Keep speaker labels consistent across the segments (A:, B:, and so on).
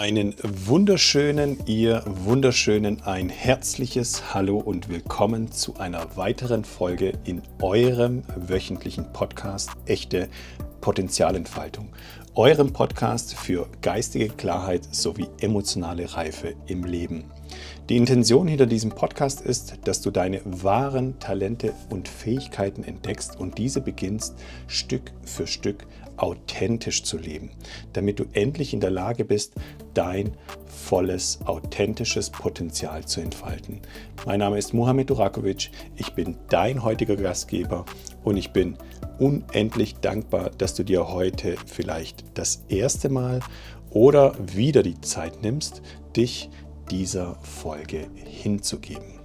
A: Einen wunderschönen, ihr wunderschönen, ein herzliches Hallo und willkommen zu einer weiteren Folge in eurem wöchentlichen Podcast Echte Potenzialentfaltung. Eurem Podcast für geistige Klarheit sowie emotionale Reife im Leben. Die Intention hinter diesem Podcast ist, dass du deine wahren Talente und Fähigkeiten entdeckst und diese beginnst Stück für Stück authentisch zu leben, damit du endlich in der Lage bist, dein volles, authentisches Potenzial zu entfalten. Mein Name ist Mohamed Durakovic, ich bin dein heutiger Gastgeber und ich bin unendlich dankbar, dass du dir heute vielleicht das erste Mal oder wieder die Zeit nimmst, dich dieser Folge hinzugeben.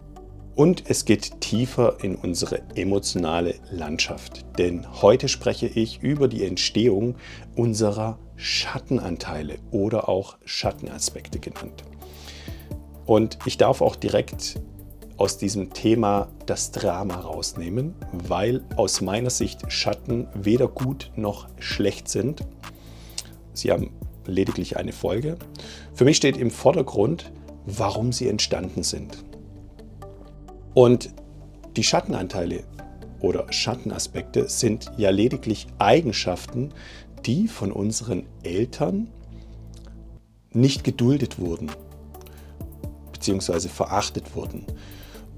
A: Und es geht tiefer in unsere emotionale Landschaft, denn heute spreche ich über die Entstehung unserer Schattenanteile oder auch Schattenaspekte genannt. Und ich darf auch direkt aus diesem Thema das Drama rausnehmen, weil aus meiner Sicht Schatten weder gut noch schlecht sind. Sie haben lediglich eine Folge. Für mich steht im Vordergrund, warum sie entstanden sind. Und die Schattenanteile oder Schattenaspekte sind ja lediglich Eigenschaften, die von unseren Eltern nicht geduldet wurden bzw. verachtet wurden.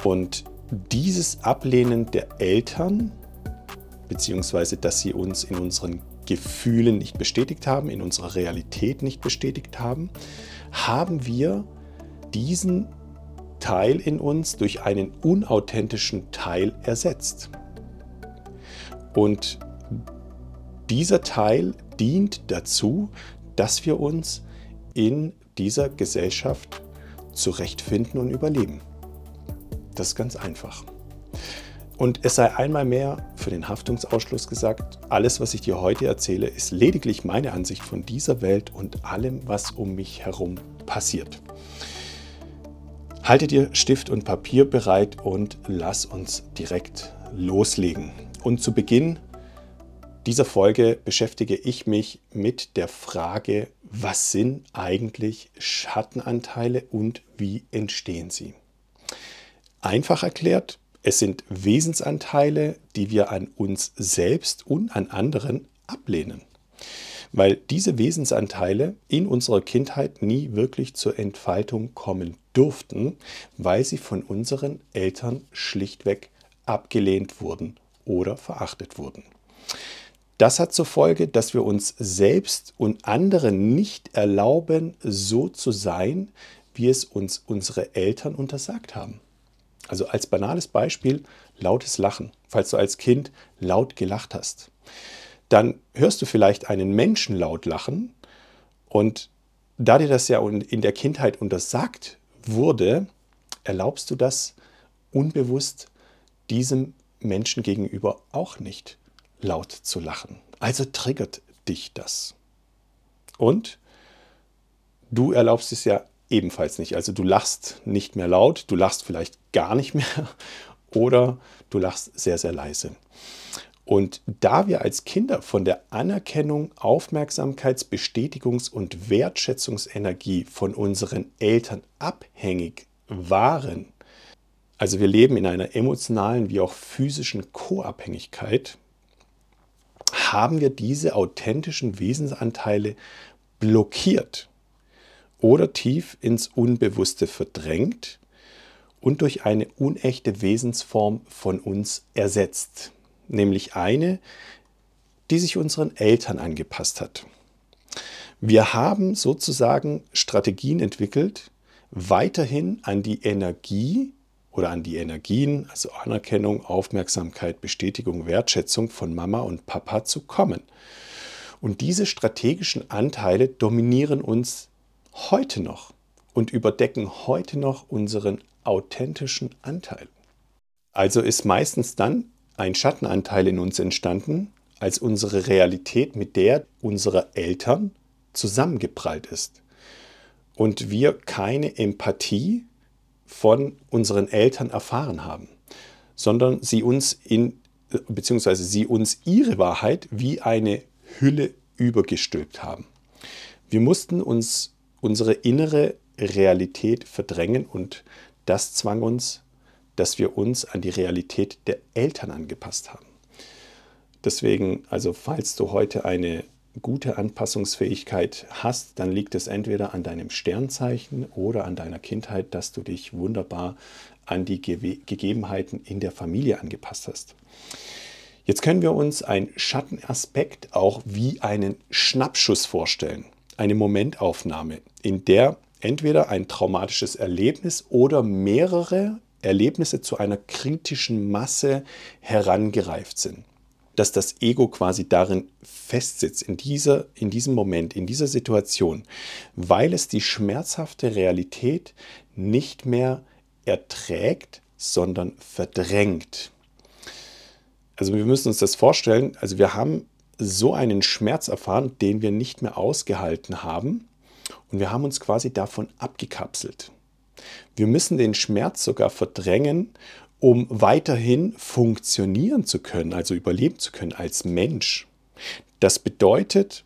A: Und dieses Ablehnen der Eltern bzw. dass sie uns in unseren Gefühlen nicht bestätigt haben, in unserer Realität nicht bestätigt haben, haben wir diesen Teil in uns durch einen unauthentischen Teil ersetzt. Und dieser Teil dient dazu, dass wir uns in dieser Gesellschaft zurechtfinden und überleben. Das ist ganz einfach. Und es sei einmal mehr für den Haftungsausschluss gesagt, alles, was ich dir heute erzähle, ist lediglich meine Ansicht von dieser Welt und allem, was um mich herum passiert. Halte dir Stift und Papier bereit und lass uns direkt loslegen. Und zu Beginn dieser Folge beschäftige ich mich mit der Frage, was sind eigentlich Schattenanteile und wie entstehen sie? Einfach erklärt, es sind Wesensanteile, die wir an uns selbst und an anderen ablehnen weil diese Wesensanteile in unserer Kindheit nie wirklich zur Entfaltung kommen durften, weil sie von unseren Eltern schlichtweg abgelehnt wurden oder verachtet wurden. Das hat zur Folge, dass wir uns selbst und anderen nicht erlauben, so zu sein, wie es uns unsere Eltern untersagt haben. Also als banales Beispiel lautes Lachen, falls du als Kind laut gelacht hast dann hörst du vielleicht einen Menschen laut lachen und da dir das ja in der Kindheit untersagt wurde, erlaubst du das unbewusst diesem Menschen gegenüber auch nicht laut zu lachen. Also triggert dich das. Und du erlaubst es ja ebenfalls nicht. Also du lachst nicht mehr laut, du lachst vielleicht gar nicht mehr oder du lachst sehr, sehr leise. Und da wir als Kinder von der Anerkennung, Aufmerksamkeits-, Bestätigungs- und Wertschätzungsenergie von unseren Eltern abhängig waren, also wir leben in einer emotionalen wie auch physischen Co-Abhängigkeit, haben wir diese authentischen Wesensanteile blockiert oder tief ins Unbewusste verdrängt und durch eine unechte Wesensform von uns ersetzt nämlich eine, die sich unseren Eltern angepasst hat. Wir haben sozusagen Strategien entwickelt, weiterhin an die Energie oder an die Energien, also Anerkennung, Aufmerksamkeit, Bestätigung, Wertschätzung von Mama und Papa zu kommen. Und diese strategischen Anteile dominieren uns heute noch und überdecken heute noch unseren authentischen Anteil. Also ist meistens dann ein Schattenanteil in uns entstanden, als unsere Realität mit der unserer Eltern zusammengeprallt ist. Und wir keine Empathie von unseren Eltern erfahren haben, sondern sie uns in, beziehungsweise sie uns ihre Wahrheit wie eine Hülle übergestülpt haben. Wir mussten uns unsere innere Realität verdrängen und das zwang uns, dass wir uns an die Realität der Eltern angepasst haben. Deswegen, also falls du heute eine gute Anpassungsfähigkeit hast, dann liegt es entweder an deinem Sternzeichen oder an deiner Kindheit, dass du dich wunderbar an die Gegebenheiten in der Familie angepasst hast. Jetzt können wir uns einen Schattenaspekt auch wie einen Schnappschuss vorstellen, eine Momentaufnahme, in der entweder ein traumatisches Erlebnis oder mehrere Erlebnisse zu einer kritischen Masse herangereift sind dass das Ego quasi darin festsitzt, in, dieser, in diesem Moment, in dieser Situation, weil es die schmerzhafte Realität nicht mehr erträgt, sondern verdrängt. Also wir müssen uns das vorstellen, also wir haben so einen Schmerz erfahren, den wir nicht mehr ausgehalten haben und wir haben uns quasi davon abgekapselt. Wir müssen den Schmerz sogar verdrängen um weiterhin funktionieren zu können, also überleben zu können als Mensch. Das bedeutet,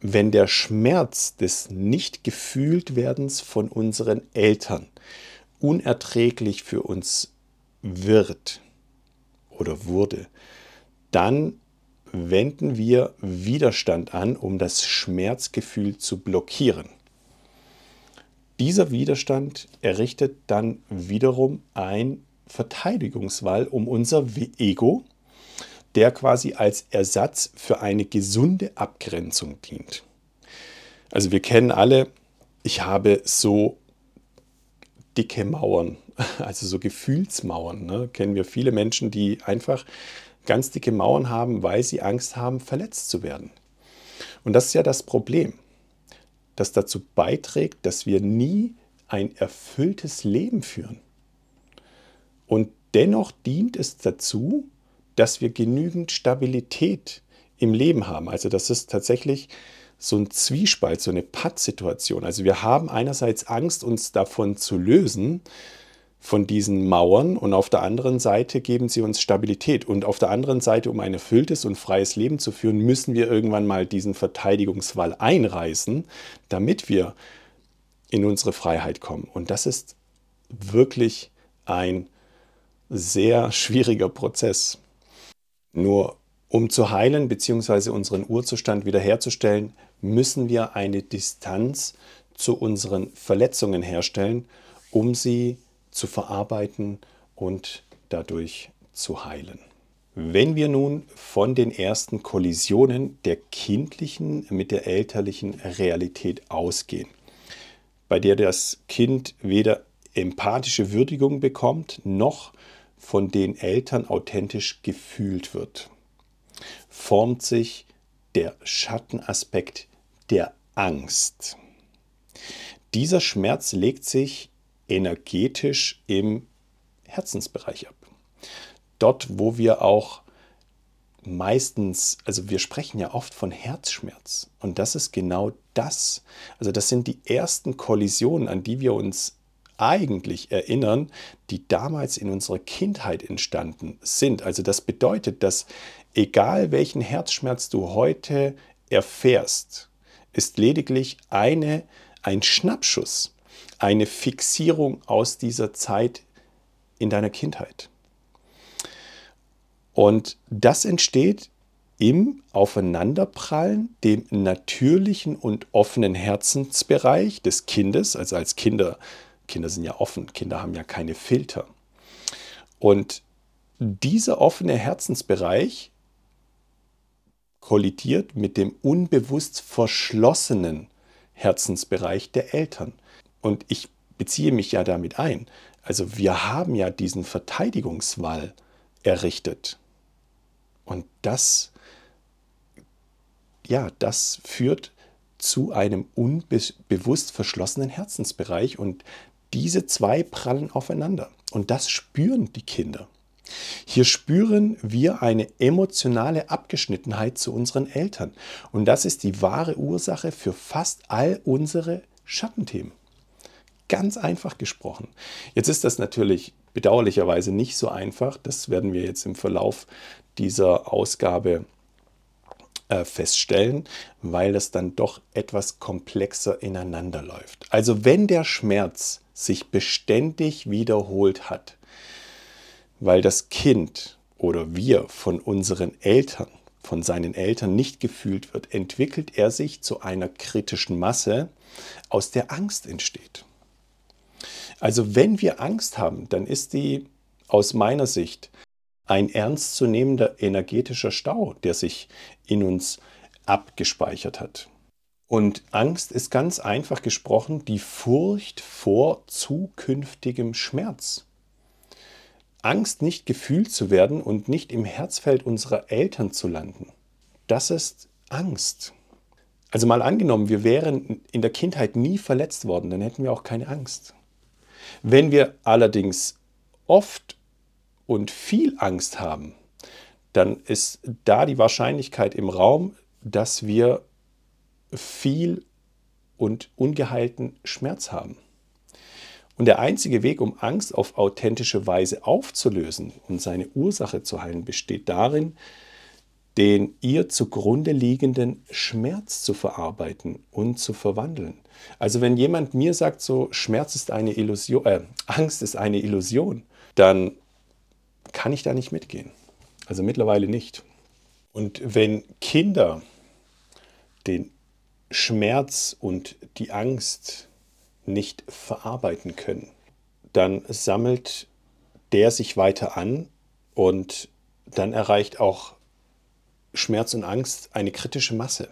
A: wenn der Schmerz des Nicht-Gefühlt-Werdens von unseren Eltern unerträglich für uns wird oder wurde, dann wenden wir Widerstand an, um das Schmerzgefühl zu blockieren. Dieser Widerstand errichtet dann wiederum ein Verteidigungswall um unser Ego, der quasi als Ersatz für eine gesunde Abgrenzung dient. Also wir kennen alle, ich habe so dicke Mauern, also so Gefühlsmauern. Ne? Kennen wir viele Menschen, die einfach ganz dicke Mauern haben, weil sie Angst haben, verletzt zu werden. Und das ist ja das Problem, das dazu beiträgt, dass wir nie ein erfülltes Leben führen. Und dennoch dient es dazu, dass wir genügend Stabilität im Leben haben. Also das ist tatsächlich so ein Zwiespalt, so eine Pattsituation. Also wir haben einerseits Angst, uns davon zu lösen, von diesen Mauern und auf der anderen Seite geben sie uns Stabilität. Und auf der anderen Seite, um ein erfülltes und freies Leben zu führen, müssen wir irgendwann mal diesen Verteidigungswall einreißen, damit wir in unsere Freiheit kommen. Und das ist wirklich ein sehr schwieriger Prozess. Nur um zu heilen bzw. unseren Urzustand wiederherzustellen, müssen wir eine Distanz zu unseren Verletzungen herstellen, um sie zu verarbeiten und dadurch zu heilen. Wenn wir nun von den ersten Kollisionen der kindlichen mit der elterlichen Realität ausgehen, bei der das Kind weder empathische Würdigung bekommt, noch von den Eltern authentisch gefühlt wird, formt sich der Schattenaspekt der Angst. Dieser Schmerz legt sich energetisch im Herzensbereich ab. Dort, wo wir auch meistens, also wir sprechen ja oft von Herzschmerz und das ist genau das. Also das sind die ersten Kollisionen, an die wir uns eigentlich erinnern, die damals in unserer Kindheit entstanden sind. Also das bedeutet, dass egal welchen Herzschmerz du heute erfährst, ist lediglich eine, ein Schnappschuss, eine Fixierung aus dieser Zeit in deiner Kindheit. Und das entsteht im Aufeinanderprallen, dem natürlichen und offenen Herzensbereich des Kindes, also als Kinder Kinder sind ja offen, Kinder haben ja keine Filter. Und dieser offene Herzensbereich kollidiert mit dem unbewusst verschlossenen Herzensbereich der Eltern. Und ich beziehe mich ja damit ein. Also wir haben ja diesen Verteidigungswall errichtet. Und das, ja, das führt zu einem unbewusst verschlossenen Herzensbereich und diese zwei prallen aufeinander und das spüren die Kinder. Hier spüren wir eine emotionale Abgeschnittenheit zu unseren Eltern und das ist die wahre Ursache für fast all unsere Schattenthemen. Ganz einfach gesprochen. Jetzt ist das natürlich bedauerlicherweise nicht so einfach. Das werden wir jetzt im Verlauf dieser Ausgabe äh, feststellen, weil es dann doch etwas komplexer ineinander läuft. Also wenn der Schmerz sich beständig wiederholt hat, weil das Kind oder wir von unseren Eltern, von seinen Eltern nicht gefühlt wird, entwickelt er sich zu einer kritischen Masse, aus der Angst entsteht. Also wenn wir Angst haben, dann ist die aus meiner Sicht ein ernstzunehmender energetischer Stau, der sich in uns abgespeichert hat. Und Angst ist ganz einfach gesprochen die Furcht vor zukünftigem Schmerz. Angst, nicht gefühlt zu werden und nicht im Herzfeld unserer Eltern zu landen. Das ist Angst. Also mal angenommen, wir wären in der Kindheit nie verletzt worden, dann hätten wir auch keine Angst. Wenn wir allerdings oft und viel Angst haben, dann ist da die Wahrscheinlichkeit im Raum, dass wir viel und ungeheilten Schmerz haben. Und der einzige Weg, um Angst auf authentische Weise aufzulösen und seine Ursache zu heilen, besteht darin, den ihr zugrunde liegenden Schmerz zu verarbeiten und zu verwandeln. Also wenn jemand mir sagt, so Schmerz ist eine Illusion, äh, Angst ist eine Illusion, dann kann ich da nicht mitgehen. Also mittlerweile nicht. Und wenn Kinder den Schmerz und die Angst nicht verarbeiten können, dann sammelt der sich weiter an und dann erreicht auch Schmerz und Angst eine kritische Masse.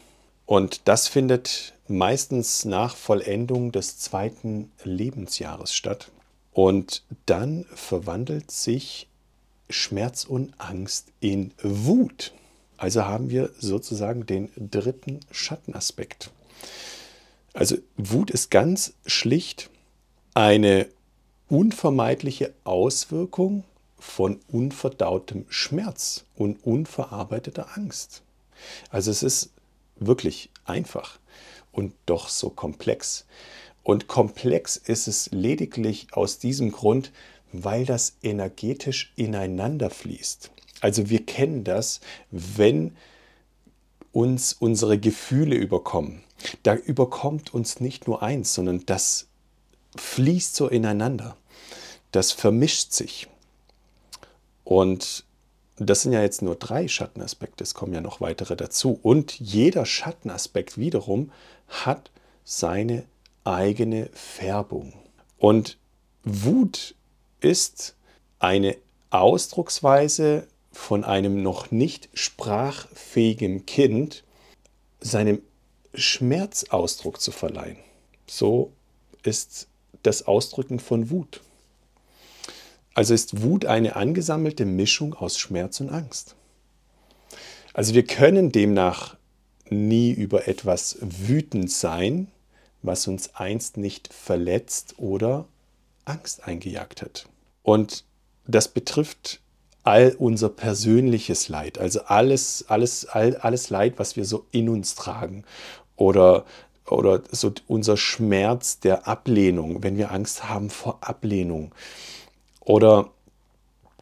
A: Und das findet meistens nach Vollendung des zweiten Lebensjahres statt. Und dann verwandelt sich Schmerz und Angst in Wut. Also haben wir sozusagen den dritten Schattenaspekt. Also Wut ist ganz schlicht eine unvermeidliche Auswirkung von unverdautem Schmerz und unverarbeiteter Angst. Also es ist wirklich einfach und doch so komplex. Und komplex ist es lediglich aus diesem Grund, weil das energetisch ineinander fließt. Also wir kennen das, wenn uns unsere Gefühle überkommen. Da überkommt uns nicht nur eins, sondern das fließt so ineinander. Das vermischt sich. Und das sind ja jetzt nur drei Schattenaspekte, es kommen ja noch weitere dazu. Und jeder Schattenaspekt wiederum hat seine eigene Färbung. Und Wut ist eine Ausdrucksweise von einem noch nicht sprachfähigen Kind, seinem Schmerzausdruck zu verleihen. So ist das Ausdrücken von Wut. Also ist Wut eine angesammelte Mischung aus Schmerz und Angst. Also wir können demnach nie über etwas wütend sein, was uns einst nicht verletzt oder Angst eingejagt hat. Und das betrifft all unser persönliches Leid, also alles, alles, all, alles Leid, was wir so in uns tragen oder, oder so unser Schmerz der Ablehnung, wenn wir Angst haben vor Ablehnung oder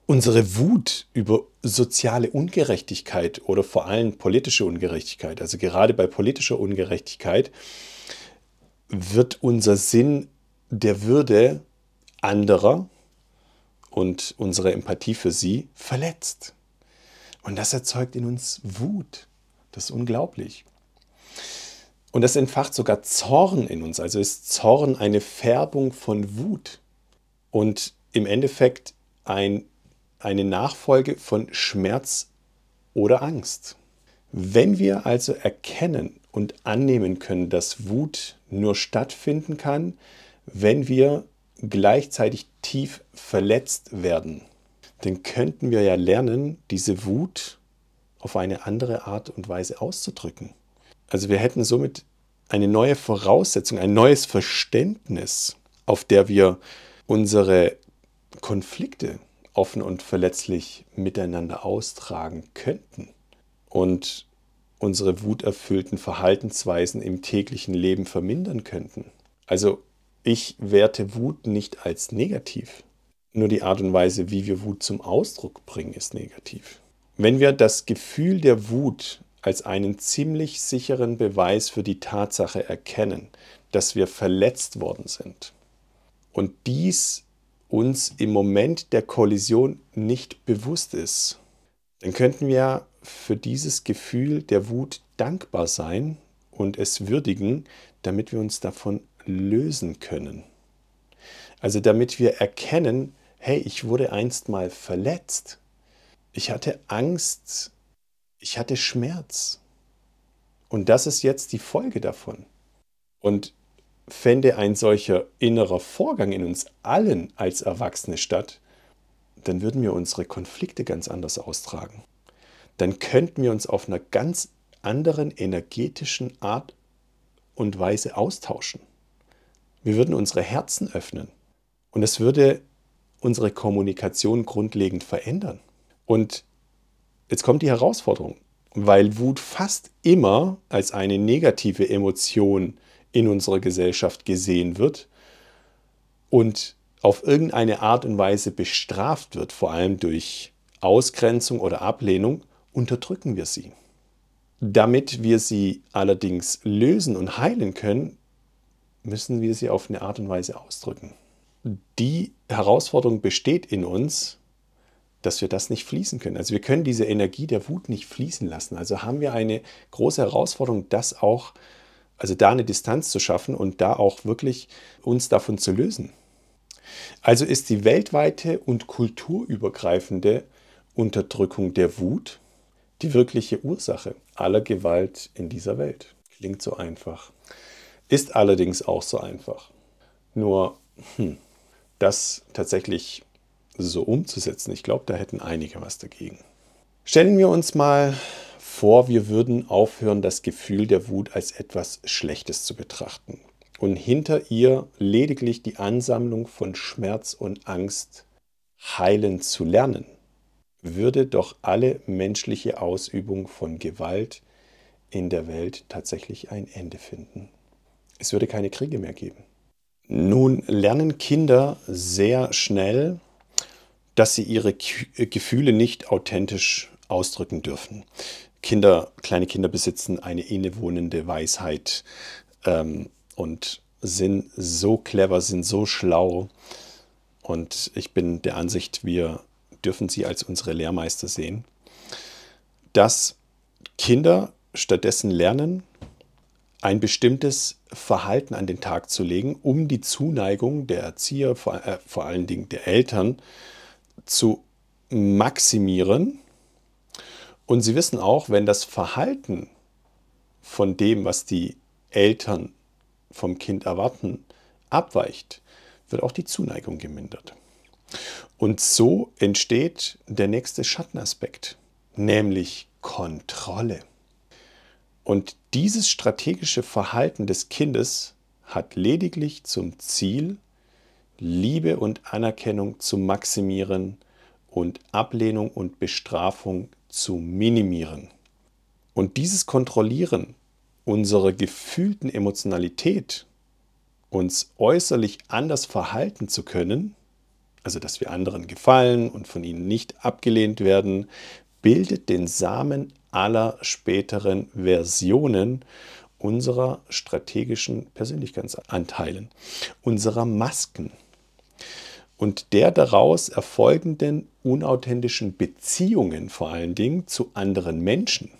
A: unsere Wut über soziale Ungerechtigkeit oder vor allem politische Ungerechtigkeit, also gerade bei politischer Ungerechtigkeit, wird unser Sinn der Würde anderer und unsere Empathie für sie verletzt. Und das erzeugt in uns Wut. Das ist unglaublich. Und das entfacht sogar Zorn in uns. Also ist Zorn eine Färbung von Wut. Und im Endeffekt ein, eine Nachfolge von Schmerz oder Angst. Wenn wir also erkennen und annehmen können, dass Wut nur stattfinden kann, wenn wir gleichzeitig tief verletzt werden, dann könnten wir ja lernen, diese Wut auf eine andere Art und Weise auszudrücken. Also wir hätten somit eine neue Voraussetzung, ein neues Verständnis, auf der wir unsere Konflikte offen und verletzlich miteinander austragen könnten und unsere wuterfüllten Verhaltensweisen im täglichen Leben vermindern könnten. Also ich werte Wut nicht als negativ. Nur die Art und Weise, wie wir Wut zum Ausdruck bringen, ist negativ. Wenn wir das Gefühl der Wut als einen ziemlich sicheren Beweis für die Tatsache erkennen, dass wir verletzt worden sind und dies uns im Moment der Kollision nicht bewusst ist, dann könnten wir für dieses Gefühl der Wut dankbar sein und es würdigen, damit wir uns davon lösen können. Also damit wir erkennen, hey, ich wurde einst mal verletzt. Ich hatte Angst. Ich hatte Schmerz. Und das ist jetzt die Folge davon. Und fände ein solcher innerer Vorgang in uns allen als Erwachsene statt, dann würden wir unsere Konflikte ganz anders austragen. Dann könnten wir uns auf einer ganz anderen energetischen Art und Weise austauschen. Wir würden unsere Herzen öffnen und es würde unsere Kommunikation grundlegend verändern. Und jetzt kommt die Herausforderung, weil Wut fast immer als eine negative Emotion in unserer Gesellschaft gesehen wird und auf irgendeine Art und Weise bestraft wird, vor allem durch Ausgrenzung oder Ablehnung, unterdrücken wir sie. Damit wir sie allerdings lösen und heilen können, müssen wir sie auf eine Art und Weise ausdrücken. Die Herausforderung besteht in uns, dass wir das nicht fließen können. Also wir können diese Energie der Wut nicht fließen lassen. Also haben wir eine große Herausforderung, das auch also da eine Distanz zu schaffen und da auch wirklich uns davon zu lösen. Also ist die weltweite und kulturübergreifende Unterdrückung der Wut die wirkliche Ursache aller Gewalt in dieser Welt. Klingt so einfach. Ist allerdings auch so einfach. Nur hm, das tatsächlich so umzusetzen, ich glaube, da hätten einige was dagegen. Stellen wir uns mal vor, wir würden aufhören, das Gefühl der Wut als etwas Schlechtes zu betrachten und hinter ihr lediglich die Ansammlung von Schmerz und Angst heilen zu lernen, würde doch alle menschliche Ausübung von Gewalt in der Welt tatsächlich ein Ende finden. Es würde keine Kriege mehr geben. Nun lernen Kinder sehr schnell, dass sie ihre Gefühle nicht authentisch ausdrücken dürfen. Kinder, kleine Kinder besitzen eine innewohnende Weisheit ähm, und sind so clever, sind so schlau. Und ich bin der Ansicht, wir dürfen sie als unsere Lehrmeister sehen, dass Kinder stattdessen lernen, ein bestimmtes Verhalten an den Tag zu legen, um die Zuneigung der Erzieher, vor, äh, vor allen Dingen der Eltern, zu maximieren und sie wissen auch, wenn das Verhalten von dem, was die Eltern vom Kind erwarten, abweicht, wird auch die Zuneigung gemindert. Und so entsteht der nächste Schattenaspekt, nämlich Kontrolle. Und dieses strategische Verhalten des Kindes hat lediglich zum Ziel, Liebe und Anerkennung zu maximieren und Ablehnung und Bestrafung zu minimieren. Und dieses Kontrollieren unserer gefühlten Emotionalität, uns äußerlich anders verhalten zu können, also dass wir anderen gefallen und von ihnen nicht abgelehnt werden, bildet den Samen aller späteren Versionen unserer strategischen Persönlichkeitsanteilen, unserer Masken und der daraus erfolgenden unauthentischen Beziehungen vor allen Dingen zu anderen Menschen.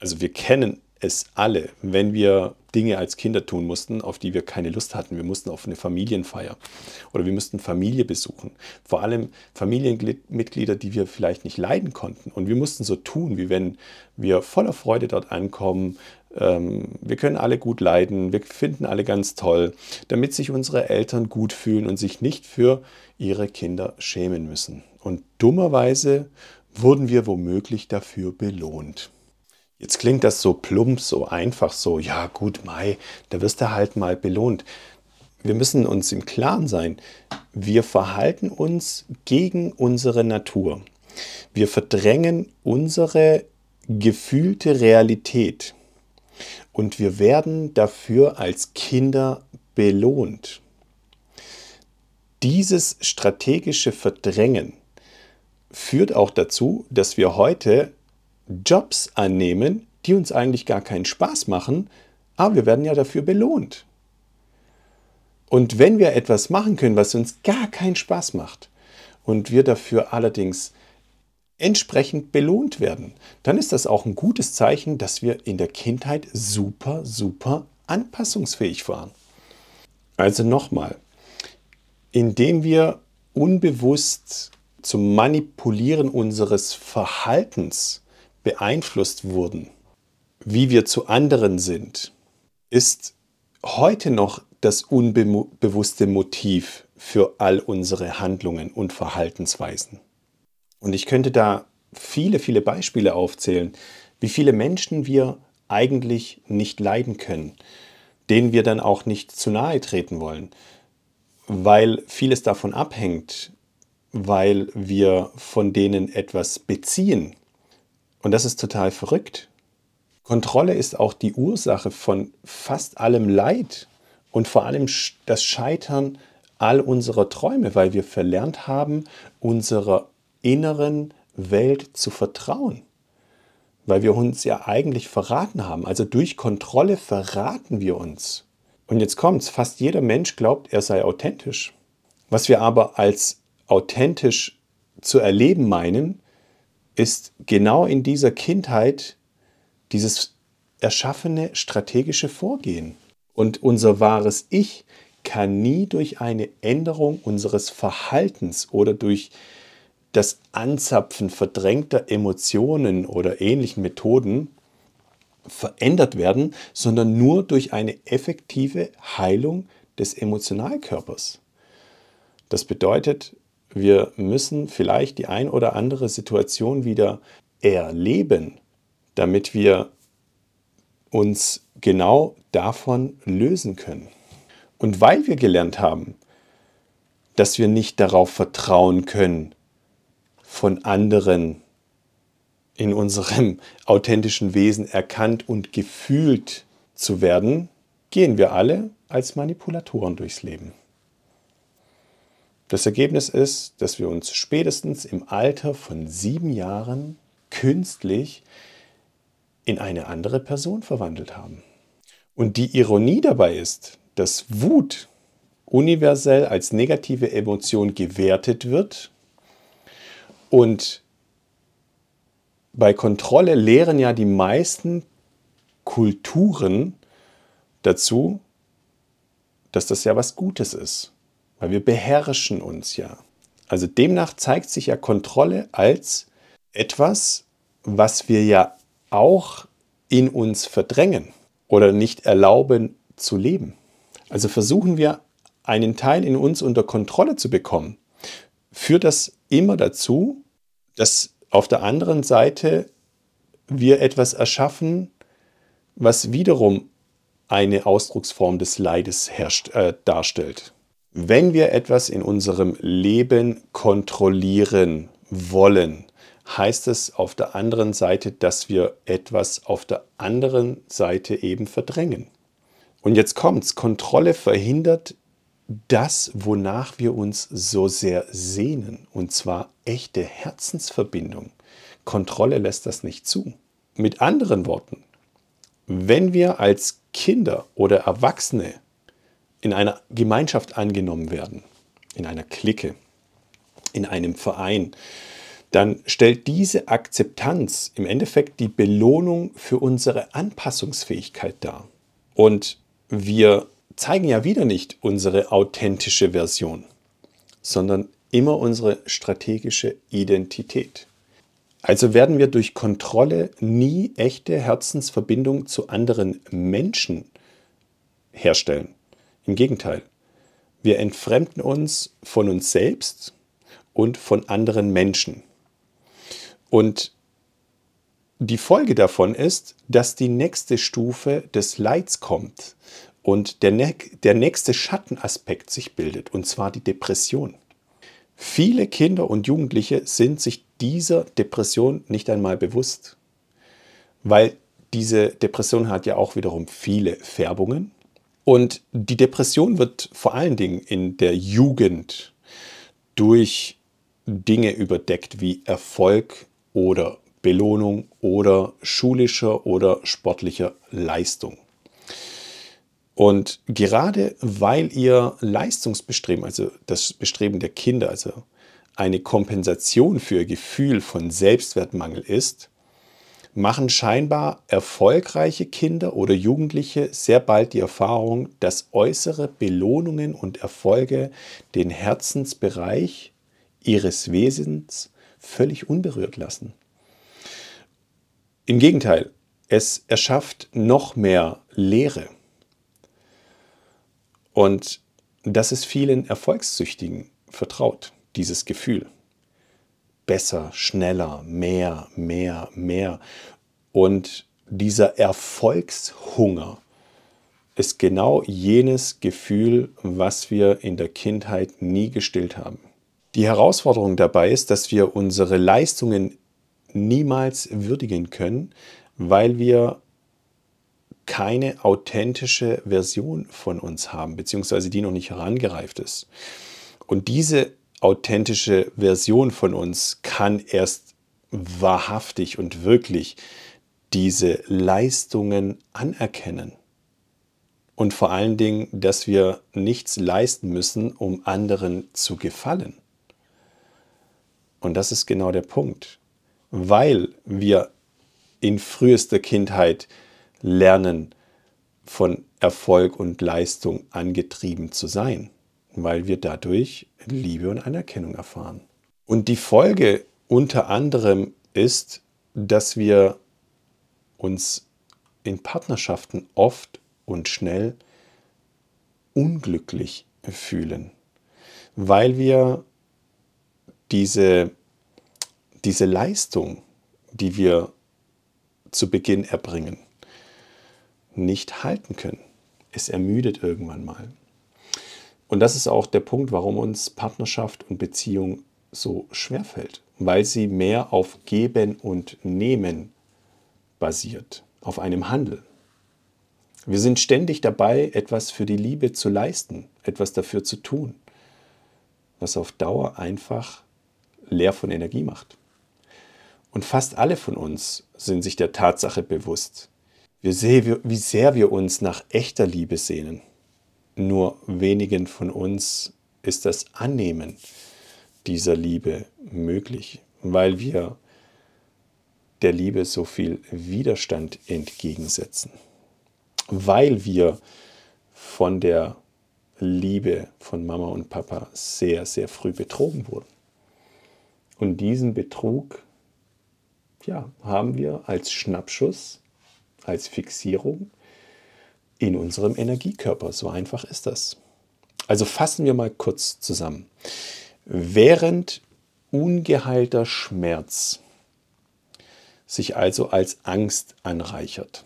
A: Also wir kennen es alle, wenn wir Dinge als Kinder tun mussten, auf die wir keine Lust hatten. Wir mussten auf eine Familienfeier oder wir mussten Familie besuchen. Vor allem Familienmitglieder, die wir vielleicht nicht leiden konnten. Und wir mussten so tun, wie wenn wir voller Freude dort ankommen. Ähm, wir können alle gut leiden, wir finden alle ganz toll, damit sich unsere Eltern gut fühlen und sich nicht für ihre Kinder schämen müssen. Und dummerweise wurden wir womöglich dafür belohnt. Jetzt klingt das so plump, so einfach, so, ja gut, Mai, da wirst du halt mal belohnt. Wir müssen uns im Klaren sein, wir verhalten uns gegen unsere Natur. Wir verdrängen unsere gefühlte Realität und wir werden dafür als Kinder belohnt. Dieses strategische Verdrängen führt auch dazu, dass wir heute Jobs annehmen, die uns eigentlich gar keinen Spaß machen, aber wir werden ja dafür belohnt. Und wenn wir etwas machen können, was uns gar keinen Spaß macht, und wir dafür allerdings entsprechend belohnt werden, dann ist das auch ein gutes Zeichen, dass wir in der Kindheit super, super anpassungsfähig waren. Also nochmal, indem wir unbewusst zum Manipulieren unseres Verhaltens beeinflusst wurden, wie wir zu anderen sind, ist heute noch das unbewusste Motiv für all unsere Handlungen und Verhaltensweisen. Und ich könnte da viele, viele Beispiele aufzählen, wie viele Menschen wir eigentlich nicht leiden können, denen wir dann auch nicht zu nahe treten wollen, weil vieles davon abhängt, weil wir von denen etwas beziehen. Und das ist total verrückt. Kontrolle ist auch die Ursache von fast allem Leid und vor allem das Scheitern all unserer Träume, weil wir verlernt haben, unserer inneren Welt zu vertrauen. Weil wir uns ja eigentlich verraten haben. Also durch Kontrolle verraten wir uns. Und jetzt kommt's, fast jeder Mensch glaubt, er sei authentisch. Was wir aber als authentisch zu erleben meinen, ist genau in dieser Kindheit dieses erschaffene strategische Vorgehen. Und unser wahres Ich kann nie durch eine Änderung unseres Verhaltens oder durch das Anzapfen verdrängter Emotionen oder ähnlichen Methoden verändert werden, sondern nur durch eine effektive Heilung des Emotionalkörpers. Das bedeutet, wir müssen vielleicht die ein oder andere Situation wieder erleben, damit wir uns genau davon lösen können. Und weil wir gelernt haben, dass wir nicht darauf vertrauen können, von anderen in unserem authentischen Wesen erkannt und gefühlt zu werden, gehen wir alle als Manipulatoren durchs Leben. Das Ergebnis ist, dass wir uns spätestens im Alter von sieben Jahren künstlich in eine andere Person verwandelt haben. Und die Ironie dabei ist, dass Wut universell als negative Emotion gewertet wird und bei Kontrolle lehren ja die meisten Kulturen dazu, dass das ja was Gutes ist, weil wir beherrschen uns ja. Also demnach zeigt sich ja Kontrolle als etwas, was wir ja auch in uns verdrängen oder nicht erlauben zu leben. Also versuchen wir einen Teil in uns unter Kontrolle zu bekommen, führt das immer dazu, dass auf der anderen Seite wir etwas erschaffen, was wiederum eine Ausdrucksform des Leides herrscht, äh, darstellt. Wenn wir etwas in unserem Leben kontrollieren wollen, heißt es auf der anderen Seite, dass wir etwas auf der anderen Seite eben verdrängen. Und jetzt kommt's, Kontrolle verhindert das, wonach wir uns so sehr sehnen, und zwar echte Herzensverbindung. Kontrolle lässt das nicht zu. Mit anderen Worten, wenn wir als Kinder oder Erwachsene in einer Gemeinschaft angenommen werden, in einer Clique, in einem Verein, dann stellt diese Akzeptanz im Endeffekt die Belohnung für unsere Anpassungsfähigkeit dar. Und wir zeigen ja wieder nicht unsere authentische Version, sondern immer unsere strategische Identität. Also werden wir durch Kontrolle nie echte Herzensverbindung zu anderen Menschen herstellen. Im Gegenteil, wir entfremden uns von uns selbst und von anderen Menschen. Und die Folge davon ist, dass die nächste Stufe des Leids kommt und der, der nächste Schattenaspekt sich bildet, und zwar die Depression. Viele Kinder und Jugendliche sind sich dieser Depression nicht einmal bewusst, weil diese Depression hat ja auch wiederum viele Färbungen. Und die Depression wird vor allen Dingen in der Jugend durch Dinge überdeckt wie Erfolg oder Belohnung oder schulischer oder sportlicher Leistung. Und gerade weil ihr Leistungsbestreben, also das Bestreben der Kinder, also eine Kompensation für ihr Gefühl von Selbstwertmangel ist, machen scheinbar erfolgreiche Kinder oder Jugendliche sehr bald die Erfahrung, dass äußere Belohnungen und Erfolge den Herzensbereich ihres Wesens völlig unberührt lassen. Im Gegenteil, es erschafft noch mehr Leere. Und das ist vielen Erfolgssüchtigen vertraut, dieses Gefühl besser, schneller, mehr, mehr, mehr. Und dieser Erfolgshunger ist genau jenes Gefühl, was wir in der Kindheit nie gestillt haben. Die Herausforderung dabei ist, dass wir unsere Leistungen niemals würdigen können, weil wir keine authentische Version von uns haben, beziehungsweise die noch nicht herangereift ist. Und diese authentische Version von uns kann erst wahrhaftig und wirklich diese Leistungen anerkennen. Und vor allen Dingen, dass wir nichts leisten müssen, um anderen zu gefallen. Und das ist genau der Punkt. Weil wir in frühester Kindheit lernen, von Erfolg und Leistung angetrieben zu sein weil wir dadurch Liebe und Anerkennung erfahren. Und die Folge unter anderem ist, dass wir uns in Partnerschaften oft und schnell unglücklich fühlen, weil wir diese, diese Leistung, die wir zu Beginn erbringen, nicht halten können. Es ermüdet irgendwann mal. Und das ist auch der Punkt, warum uns Partnerschaft und Beziehung so schwer fällt, weil sie mehr auf Geben und Nehmen basiert, auf einem Handel. Wir sind ständig dabei, etwas für die Liebe zu leisten, etwas dafür zu tun, was auf Dauer einfach leer von Energie macht. Und fast alle von uns sind sich der Tatsache bewusst, wie sehr wir uns nach echter Liebe sehnen nur wenigen von uns ist das Annehmen dieser Liebe möglich, weil wir der Liebe so viel Widerstand entgegensetzen, weil wir von der Liebe von Mama und Papa sehr, sehr früh betrogen wurden. Und diesen Betrug ja, haben wir als Schnappschuss, als Fixierung in unserem Energiekörper. So einfach ist das. Also fassen wir mal kurz zusammen. Während ungeheilter Schmerz sich also als Angst anreichert,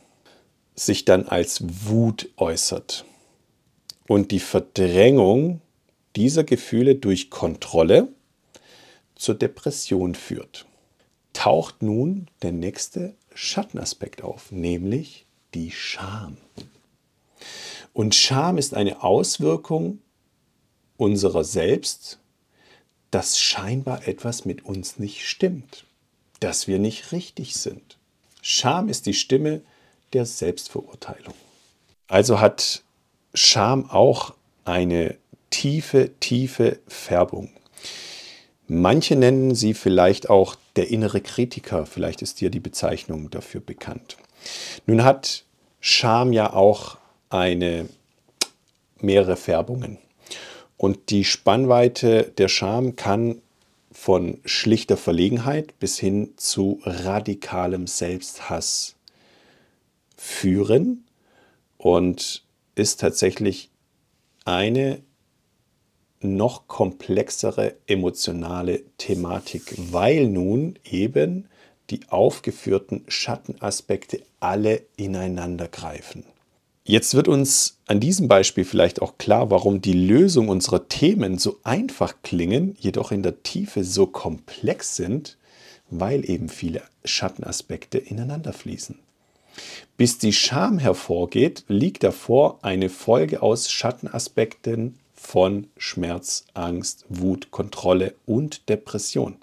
A: sich dann als Wut äußert und die Verdrängung dieser Gefühle durch Kontrolle zur Depression führt, taucht nun der nächste Schattenaspekt auf, nämlich die Scham. Und Scham ist eine Auswirkung unserer selbst, dass scheinbar etwas mit uns nicht stimmt, dass wir nicht richtig sind. Scham ist die Stimme der Selbstverurteilung. Also hat Scham auch eine tiefe, tiefe Färbung. Manche nennen sie vielleicht auch der innere Kritiker, vielleicht ist dir die Bezeichnung dafür bekannt. Nun hat Scham ja auch eine mehrere Färbungen. Und die Spannweite der Scham kann von schlichter Verlegenheit bis hin zu radikalem Selbsthass führen und ist tatsächlich eine noch komplexere emotionale Thematik, weil nun eben die aufgeführten Schattenaspekte alle ineinander greifen. Jetzt wird uns an diesem Beispiel vielleicht auch klar, warum die Lösung unserer Themen so einfach klingen, jedoch in der Tiefe so komplex sind, weil eben viele Schattenaspekte ineinander fließen. Bis die Scham hervorgeht, liegt davor eine Folge aus Schattenaspekten von Schmerz, Angst, Wut, Kontrolle und Depression.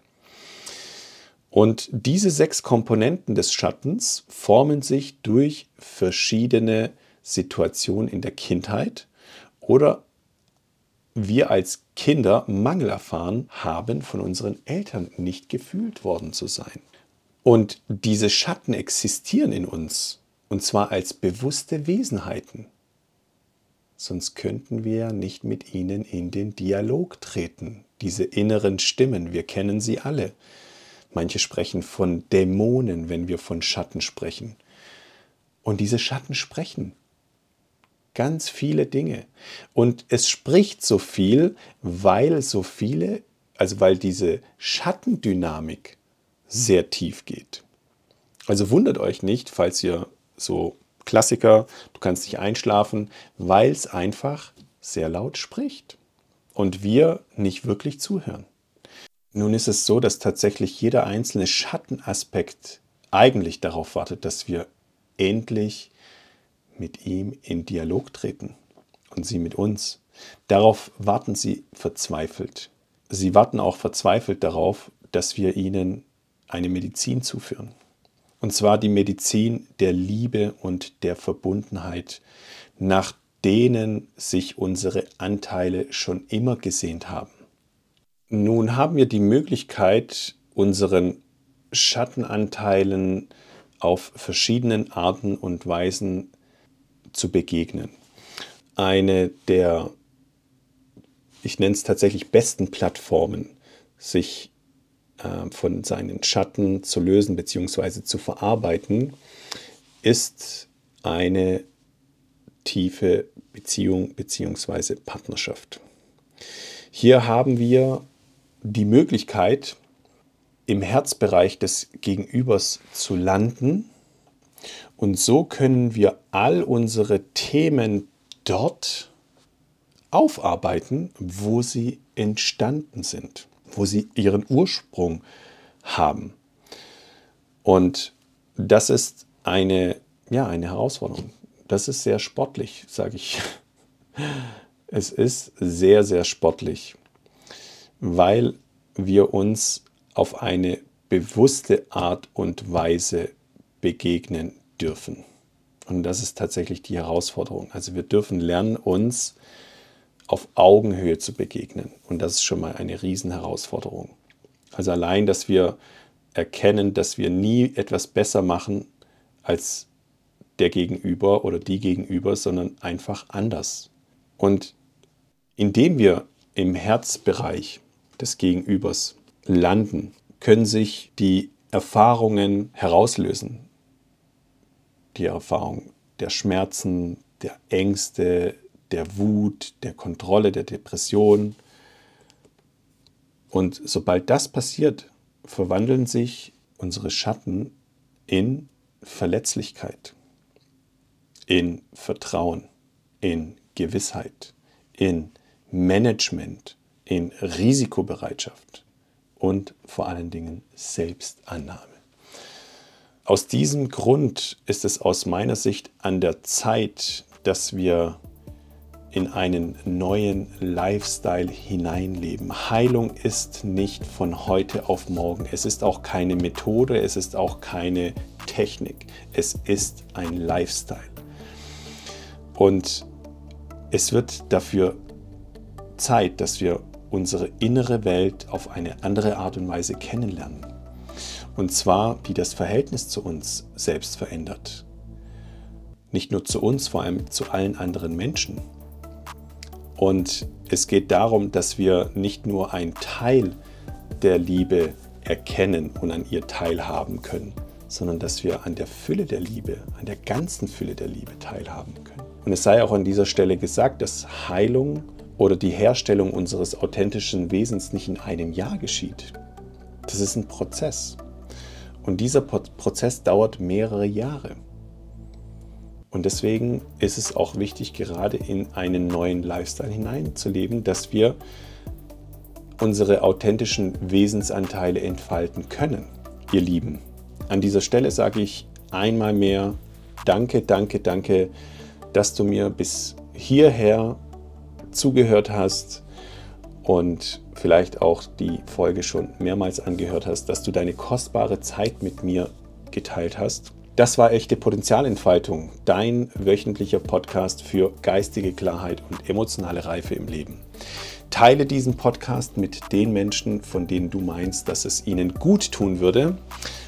A: Und diese sechs Komponenten des Schattens formen sich durch verschiedene Situationen in der Kindheit oder wir als Kinder Mangel erfahren haben, von unseren Eltern nicht gefühlt worden zu sein. Und diese Schatten existieren in uns, und zwar als bewusste Wesenheiten. Sonst könnten wir nicht mit ihnen in den Dialog treten. Diese inneren Stimmen, wir kennen sie alle. Manche sprechen von Dämonen, wenn wir von Schatten sprechen. Und diese Schatten sprechen ganz viele Dinge. Und es spricht so viel, weil so viele, also weil diese Schattendynamik sehr tief geht. Also wundert euch nicht, falls ihr so Klassiker, du kannst nicht einschlafen, weil es einfach sehr laut spricht und wir nicht wirklich zuhören. Nun ist es so, dass tatsächlich jeder einzelne Schattenaspekt eigentlich darauf wartet, dass wir endlich mit ihm in Dialog treten und sie mit uns. Darauf warten sie verzweifelt. Sie warten auch verzweifelt darauf, dass wir ihnen eine Medizin zuführen. Und zwar die Medizin der Liebe und der Verbundenheit, nach denen sich unsere Anteile schon immer gesehnt haben. Nun haben wir die Möglichkeit, unseren Schattenanteilen auf verschiedenen Arten und Weisen zu begegnen. Eine der, ich nenne es tatsächlich besten Plattformen, sich äh, von seinen Schatten zu lösen bzw. zu verarbeiten, ist eine tiefe Beziehung bzw. Partnerschaft. Hier haben wir die Möglichkeit, im Herzbereich des Gegenübers zu landen und so können wir all unsere Themen dort aufarbeiten, wo sie entstanden sind, wo sie ihren Ursprung haben. Und das ist eine, ja, eine Herausforderung. Das ist sehr sportlich, sage ich. Es ist sehr, sehr sportlich, weil wir uns auf eine bewusste Art und Weise begegnen dürfen. Und das ist tatsächlich die Herausforderung. Also wir dürfen lernen, uns auf Augenhöhe zu begegnen. Und das ist schon mal eine Riesenherausforderung. Also allein, dass wir erkennen, dass wir nie etwas besser machen als der Gegenüber oder die Gegenüber, sondern einfach anders. Und indem wir im Herzbereich des Gegenübers landen, können sich die Erfahrungen herauslösen, die Erfahrung der Schmerzen, der Ängste, der Wut, der Kontrolle, der Depression. Und sobald das passiert, verwandeln sich unsere Schatten in Verletzlichkeit, in Vertrauen, in Gewissheit, in Management, in Risikobereitschaft und vor allen Dingen Selbstannahme. Aus diesem Grund ist es aus meiner Sicht an der Zeit, dass wir in einen neuen Lifestyle hineinleben. Heilung ist nicht von heute auf morgen. Es ist auch keine Methode, es ist auch keine Technik. Es ist ein Lifestyle. Und es wird dafür Zeit, dass wir unsere innere Welt auf eine andere Art und Weise kennenlernen. Und zwar, wie das Verhältnis zu uns selbst verändert. Nicht nur zu uns, vor allem zu allen anderen Menschen. Und es geht darum, dass wir nicht nur einen Teil der Liebe erkennen und an ihr teilhaben können, sondern dass wir an der Fülle der Liebe, an der ganzen Fülle der Liebe teilhaben können. Und es sei auch an dieser Stelle gesagt, dass Heilung oder die Herstellung unseres authentischen Wesens nicht in einem Jahr geschieht. Das ist ein Prozess. Und dieser Prozess dauert mehrere Jahre. Und deswegen ist es auch wichtig, gerade in einen neuen Lifestyle hineinzuleben, dass wir unsere authentischen Wesensanteile entfalten können, ihr Lieben. An dieser Stelle sage ich einmal mehr, danke, danke, danke, dass du mir bis hierher zugehört hast und vielleicht auch die Folge schon mehrmals angehört hast, dass du deine kostbare Zeit mit mir geteilt hast. Das war echte Potenzialentfaltung, dein wöchentlicher Podcast für geistige Klarheit und emotionale Reife im Leben. Teile diesen Podcast mit den Menschen, von denen du meinst, dass es ihnen gut tun würde.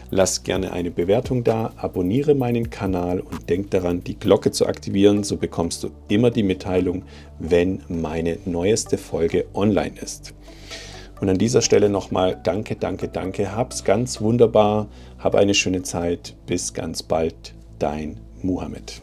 A: Lass gerne eine Bewertung da, abonniere meinen Kanal und denk daran, die Glocke zu aktivieren, so bekommst du immer die Mitteilung, wenn meine neueste Folge online ist. Und an dieser Stelle nochmal danke, danke, danke. Hab's ganz wunderbar, hab eine schöne Zeit. Bis ganz bald, dein Muhammad.